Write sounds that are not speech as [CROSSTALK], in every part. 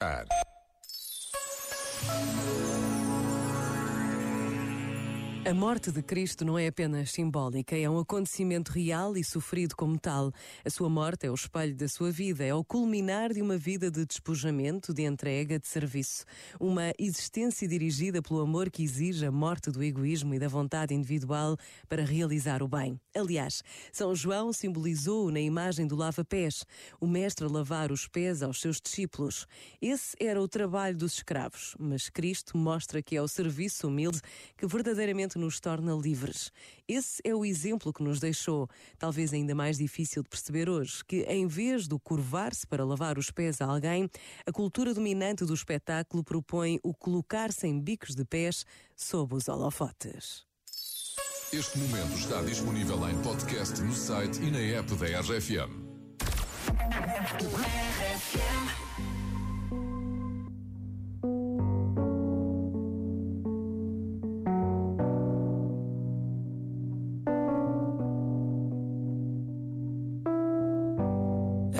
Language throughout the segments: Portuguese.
Add. A morte de Cristo não é apenas simbólica, é um acontecimento real e sofrido como tal. A sua morte é o espelho da sua vida, é o culminar de uma vida de despojamento, de entrega, de serviço. Uma existência dirigida pelo amor que exige a morte do egoísmo e da vontade individual para realizar o bem. Aliás, São João simbolizou na imagem do lava-pés, o mestre a lavar os pés aos seus discípulos. Esse era o trabalho dos escravos, mas Cristo mostra que é o serviço humilde que verdadeiramente nos torna livres. Esse é o exemplo que nos deixou, talvez ainda mais difícil de perceber hoje, que em vez do curvar-se para lavar os pés a alguém, a cultura dominante do espetáculo propõe o colocar-se em bicos de pés sob os holofotes. Este momento está disponível em podcast no site e na app da RFM.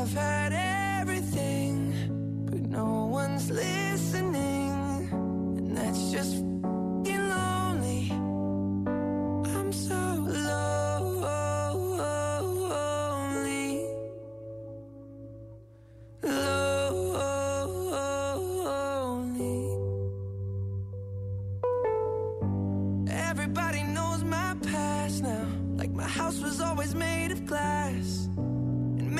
I've had everything, but no one's listening. And that's just fing lonely. I'm so lonely. Lonely. Everybody knows my past now. Like my house was always made of glass.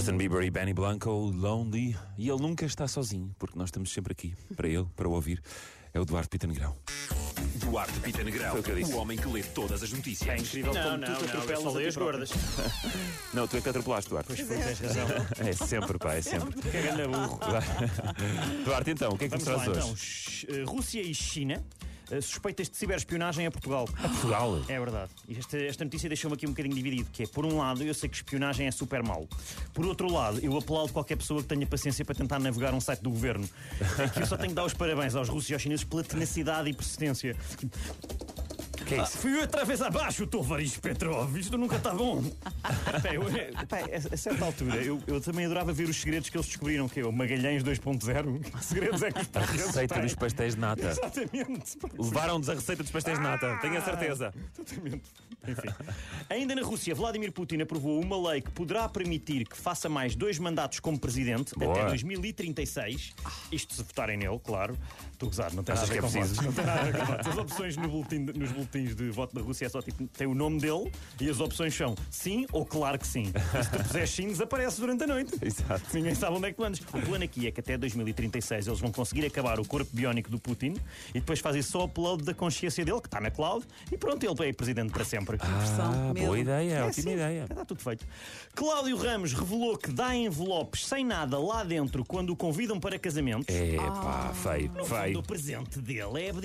Justin Bieber e Benny Blanco, Lonely. E ele nunca está sozinho, porque nós estamos sempre aqui para ele, para o ouvir. É o Duarte Pita Negrão. Duarte Pita Negrão, Foi o que eu disse. o homem que lê todas as notícias. É incrível Não, como não, tu te não, eu atropelas só leio as gordas. [LAUGHS] Não, tu é que atropelaste, Duarte. Pois foi, tens razão. [LAUGHS] É sempre, pá, é sempre. Que grande burro. [LAUGHS] Duarte, então, o que é que Vamos nos lá traz então. hoje? Eh, Rússia e China suspeitas de ciberespionagem a Portugal. Portugal. É verdade. E esta, esta notícia deixou-me aqui um bocadinho dividido, que é, por um lado, eu sei que espionagem é super mau. Por outro lado, eu aplaudo qualquer pessoa que tenha paciência para tentar navegar um site do governo. Aqui eu só tenho de dar os parabéns aos russos e aos chineses pela tenacidade e persistência. Que é Ah, isso? fui outra vez abaixo, Tovaris Petrov. Isto nunca está bom. [LAUGHS] Pá, eu- é, pá, a, a certa altura, eu, eu também adorava ver os segredos que eles descobriram, que é o Magalhães 2.0. Que [LAUGHS] segredos é que os A receita têm? dos pastéis de nata. Exatamente. Levaram-nos a receita dos pastéis de nata, tenho a certeza. Exatamente. Enfim. Ainda na Rússia, Vladimir Putin aprovou uma lei que poderá permitir que faça mais dois mandatos como presidente Boa. até 2036. Isto se votarem nele, claro. Estou a gozar, não tem Achas nada a ver é com votos. Não tem nada a ver com votos. As opções no boletim, nos boletins boletins de voto da Rússia é só tipo, tem o nome dele e as opções são sim ou claro que sim. [LAUGHS] E se tu puseres sim, desaparece durante a noite. Exato. Ninguém sabe onde é que tu andas. O plano aqui é que até 2036 eles vão conseguir acabar o corpo biónico do Putin e depois fazem só o upload da consciência dele, que está na cloud, e pronto, ele é presidente para sempre. Ah, boa ideia, É ótima assim, ideia. Está tudo feito. Cláudio Ramos revelou que dá envelopes sem nada lá dentro quando o convidam para casamento. É pá, feio, No fundo, feio. o presente dele é abdicar